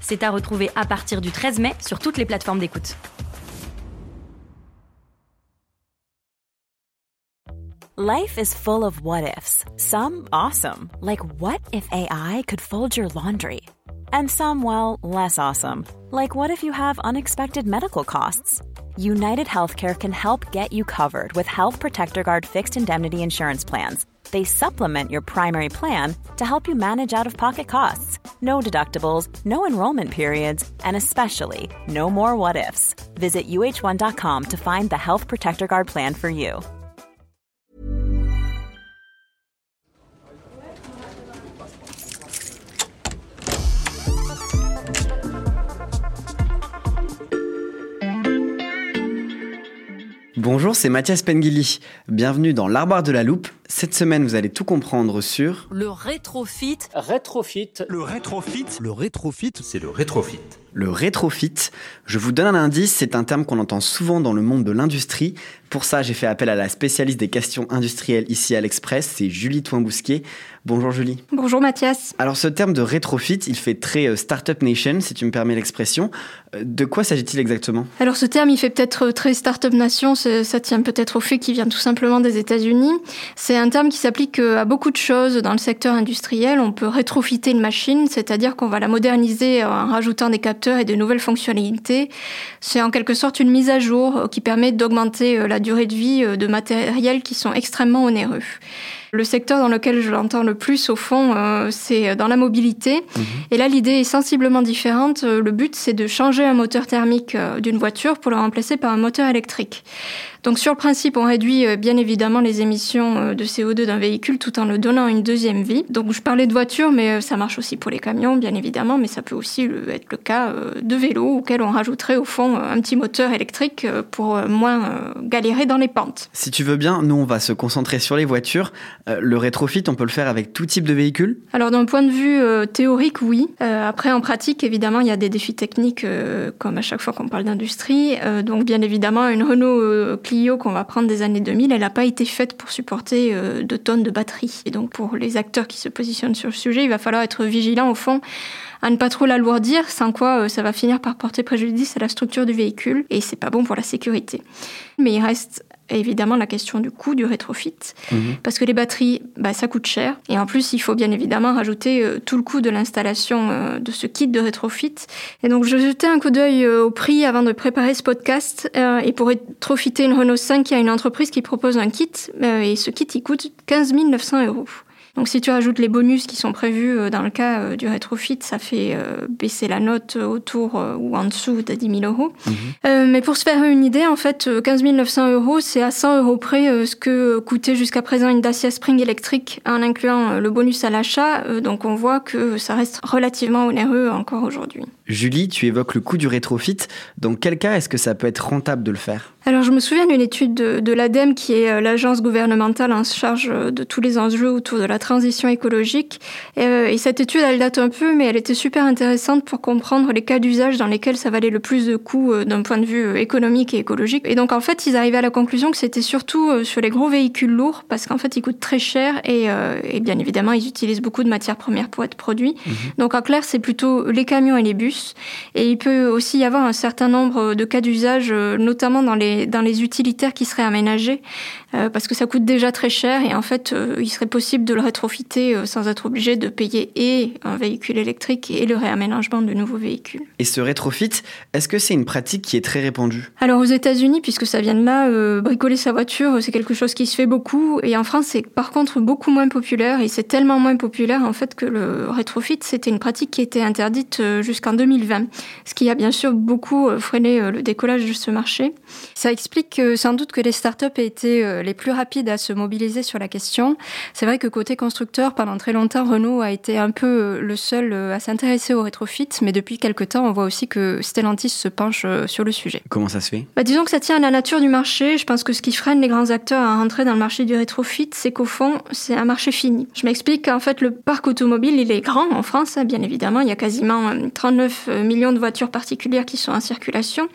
C'est à retrouver à partir du 13 mai sur toutes les plateformes d'écoute. Life is full of what ifs. Some awesome, like what if AI could fold your laundry? And some, well, less awesome, like what if you have unexpected medical costs? United Healthcare can help get you covered with Health Protector Guard fixed indemnity insurance plans. They supplement your primary plan to help you manage out of pocket costs. No deductibles, no enrollment periods, and especially no more what ifs. Visit uh1.com to find the Health Protector Guard plan for you. Bonjour, c'est Mathias Pengili. Bienvenue dans l'Arbre de la Loupe. Cette semaine, vous allez tout comprendre sur Le rétrofit. Rétrofit. Le rétrofit. Le rétrofit, c'est le rétrofit. Le rétrofit, je vous donne un indice, c'est un terme qu'on entend souvent dans le monde de l'industrie. Pour ça, j'ai fait appel à la spécialiste des questions industrielles ici à l'Express, c'est Julie Toin-Bousquier. Bonjour Julie. Bonjour Mathias. Alors ce terme de rétrofit, il fait très euh, Startup Nation, si tu me permets l'expression. Euh, de quoi s'agit-il exactement? Alors ce terme, il fait peut-être très Startup Nation, ça tient peut-être au fait qu'il vient tout simplement des États-Unis. C'est un terme qui s'applique euh, à beaucoup de choses dans le secteur industriel. On peut rétrofiter une machine, c'est-à-dire qu'on va la moderniser en rajoutant des capteurs et de nouvelles fonctionnalités. C'est en quelque sorte une mise à jour qui permet d'augmenter la durée de vie de matériels qui sont extrêmement onéreux. Le secteur dans lequel je l'entends le plus, au fond, euh, c'est dans la mobilité. Mhm. Et là, l'idée est sensiblement différente. Euh, le but, c'est de changer un moteur thermique euh, d'une voiture pour le remplacer par un moteur électrique. Donc sur le principe, on réduit bien évidemment les émissions de CO2 d'un véhicule tout en le donnant une deuxième vie. Donc je parlais de voitures, mais ça marche aussi pour les camions, bien évidemment, mais ça peut aussi être le cas de vélos auxquels on rajouterait au fond un petit moteur électrique pour moins galérer dans les pentes. Si tu veux bien, nous on va se concentrer sur les voitures. Le rétrofit, on peut le faire avec tout type de véhicule Alors d'un point de vue théorique, oui. Après en pratique, évidemment, il y a des défis techniques comme à chaque fois qu'on parle d'industrie. Donc bien évidemment, une Renault Clio qu'on va prendre des années 2000, elle n'a pas été faite pour supporter euh, deux tonnes de batterie. Et donc pour les acteurs qui se positionnent sur le sujet, il va falloir être vigilant au fond à ne pas trop l'alourdir, sans quoi euh, ça va finir par porter préjudice à la structure du véhicule et c'est pas bon pour la sécurité. Mais il reste évidemment la question du coût du rétrofit, mhm. parce que les batteries, bah, ça coûte cher. Et en plus, il faut bien évidemment rajouter euh, tout le coût de l'installation euh, de ce kit de rétrofit. Et donc, je jetais un coup d'œil euh, au prix avant de préparer ce podcast. et pour rétrofiter une Renault 5, il y a une entreprise qui propose un kit, et ce kit, il coûte 15 900 euros. Donc si tu rajoutes les bonus qui sont prévus euh, dans le cas euh, du rétrofit, ça fait euh, baisser la note autour ou en dessous de 10 000 euros. Mhm. mais pour se faire une idée, en fait, 15 900 euros, c'est à 100 euros près ce que coûtait jusqu'à présent une Dacia Spring électrique en incluant le bonus à l'achat. donc on voit que ça reste relativement onéreux encore aujourd'hui. Julie, tu évoques le coût du rétrofit. Dans quel cas est-ce que ça peut être rentable de le faire? Alors je me souviens d'une étude de, l'ADEME, qui est l'agence gouvernementale en charge de tous les enjeux autour de la transition écologique. Euh, et, cette étude, elle date un peu, mais elle était super intéressante pour comprendre les cas d'usage dans lesquels ça valait le plus de coûts euh, d'un point de vue euh, économique et écologique. Et donc, en fait, ils arrivaient à la conclusion que c'était surtout sur les gros véhicules lourds, parce qu'en fait, ils coûtent très cher et, et, bien évidemment, ils utilisent beaucoup de matières premières pour être produits. Mhm. Donc, en clair, c'est plutôt les camions et les bus. Et il peut aussi y avoir un certain nombre de cas d'usage, notamment dans les, dans les utilitaires qui seraient aménagés, parce que ça coûte déjà très cher et en fait, il serait possible de le profiter euh, sans être obligé de payer et un véhicule électrique et le réaménagement de nouveaux véhicules. Et ce rétrofit, est-ce que c'est une pratique qui est très répandue? Alors aux États-Unis, puisque ça vient de là, euh, bricoler sa voiture, c'est quelque chose qui se fait beaucoup. Et en France, c'est par contre beaucoup moins populaire. Et c'est tellement moins populaire en fait que le rétrofit, c'était une pratique qui était interdite euh, jusqu'en 2020. Ce qui a bien sûr beaucoup freiné le décollage de ce marché. Ça explique sans doute que les startups aient été les plus rapides à se mobiliser sur la question. C'est vrai que côté constructeur, pendant très longtemps, Renault a été un peu le seul à s'intéresser au rétrofit, mais depuis quelques temps, on voit aussi que Stellantis se penche sur le sujet. Comment ça se fait? Bah, Disons que ça tient à la nature du marché. Je pense que ce qui freine les grands acteurs à rentrer dans le marché du rétrofit, c'est qu'au fond, c'est un marché fini. Je m'explique qu'en fait, le parc automobile, il est grand en France, hein, bien évidemment. Il y a quasiment 39 millions de voitures particulières qui sont en circulation.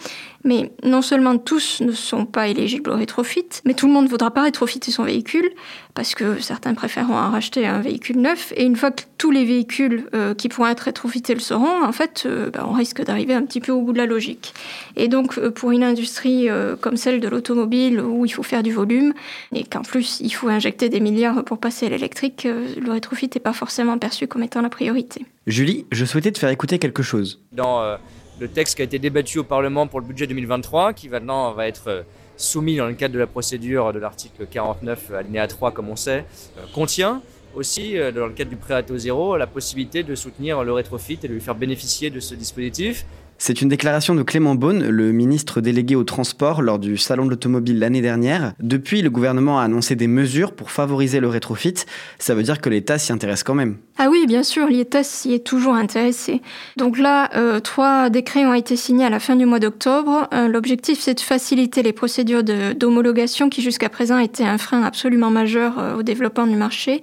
Mais non seulement tous ne sont pas éligibles au rétrofit, mais tout le monde ne voudra pas rétrofiter son véhicule parce que certains préféreront en racheter un véhicule neuf. Et une fois que tous les véhicules euh, qui pourront être rétrofités le seront, en fait, euh, bah, on risque d'arriver un petit peu au bout de la logique. Et donc, euh, pour une industrie comme celle de l'automobile où il faut faire du volume et qu'en plus il faut injecter des milliards pour passer à l'électrique, le rétrofit n'est pas forcément perçu comme étant la priorité. Julie, je souhaitais te faire écouter quelque chose. Dans le texte qui a été débattu au Parlement pour le budget 2023, qui maintenant va être euh, soumis dans le cadre de la procédure de l'article 49 alinéa 3 comme on sait, euh, contient aussi, euh, dans le cadre du prêt zéro, la possibilité de soutenir le rétrofit et de lui faire bénéficier de ce dispositif. C'est une déclaration de Clément Beaune, le ministre délégué au transport, lors du Salon de l'automobile l'année dernière. Depuis, le gouvernement a annoncé des mesures pour favoriser le rétrofit. Ça veut dire que l'État s'y intéresse quand même. Ah oui, bien sûr, l'IETAS s'y est toujours intéressé. Donc là, euh, trois décrets ont été signés à la fin du mois d'octobre. Euh, l'objectif, c'est de faciliter les procédures d'homologation qui jusqu'à présent étaient un frein absolument majeur euh, au développement du marché,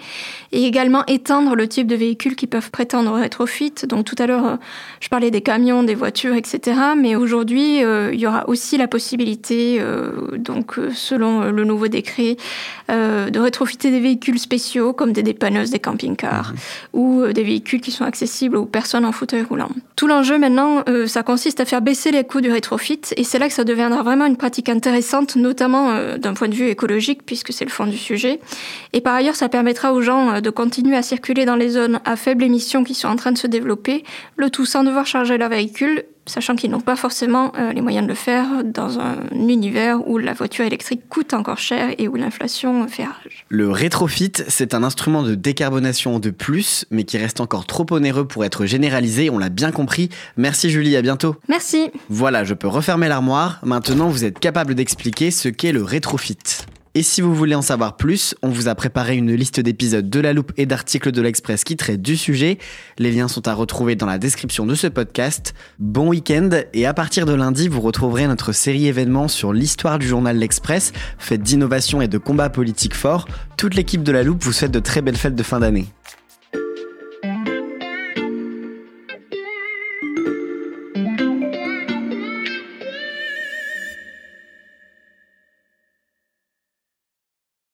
et également étendre le type de véhicules qui peuvent prétendre au rétrofit. Donc tout à l'heure, je parlais des camions, des voitures, etc. Mais aujourd'hui, il y aura aussi la possibilité, donc selon le nouveau décret, de rétrofiter des véhicules spéciaux comme des dépanneuses, des camping-cars. Mmh ou euh, des véhicules qui sont accessibles aux personnes en fauteuil roulant. Tout l'enjeu maintenant, euh, ça consiste à faire baisser les coûts du rétrofit et c'est là que ça deviendra vraiment une pratique intéressante, notamment euh, d'un point de vue écologique puisque c'est le fond du sujet. Et par ailleurs, ça permettra aux gens de continuer à circuler dans les zones à faible émission qui sont en train de se développer, le tout sans devoir charger leur véhicule sachant qu'ils n'ont pas forcément euh, les moyens de le faire dans un univers où la voiture électrique coûte encore cher et où l'inflation fait rage. Le rétrofit, c'est un instrument de décarbonation de plus, mais qui reste encore trop onéreux pour être généralisé, on l'a bien compris. Merci Julie, à bientôt. Merci. Voilà, je peux refermer l'armoire. Maintenant, vous êtes capable d'expliquer ce qu'est le rétrofit. Et si vous voulez en savoir plus, on vous a préparé une liste d'épisodes de la loupe et d'articles de l'Express qui traitent du sujet. Les liens sont à retrouver dans la description de ce podcast. Bon week-end et à partir de lundi, vous retrouverez notre série événements sur l'histoire du journal L'Express, faite d'innovation et de combats politiques forts. Toute l'équipe de la loupe vous souhaite de très belles fêtes de fin d'année.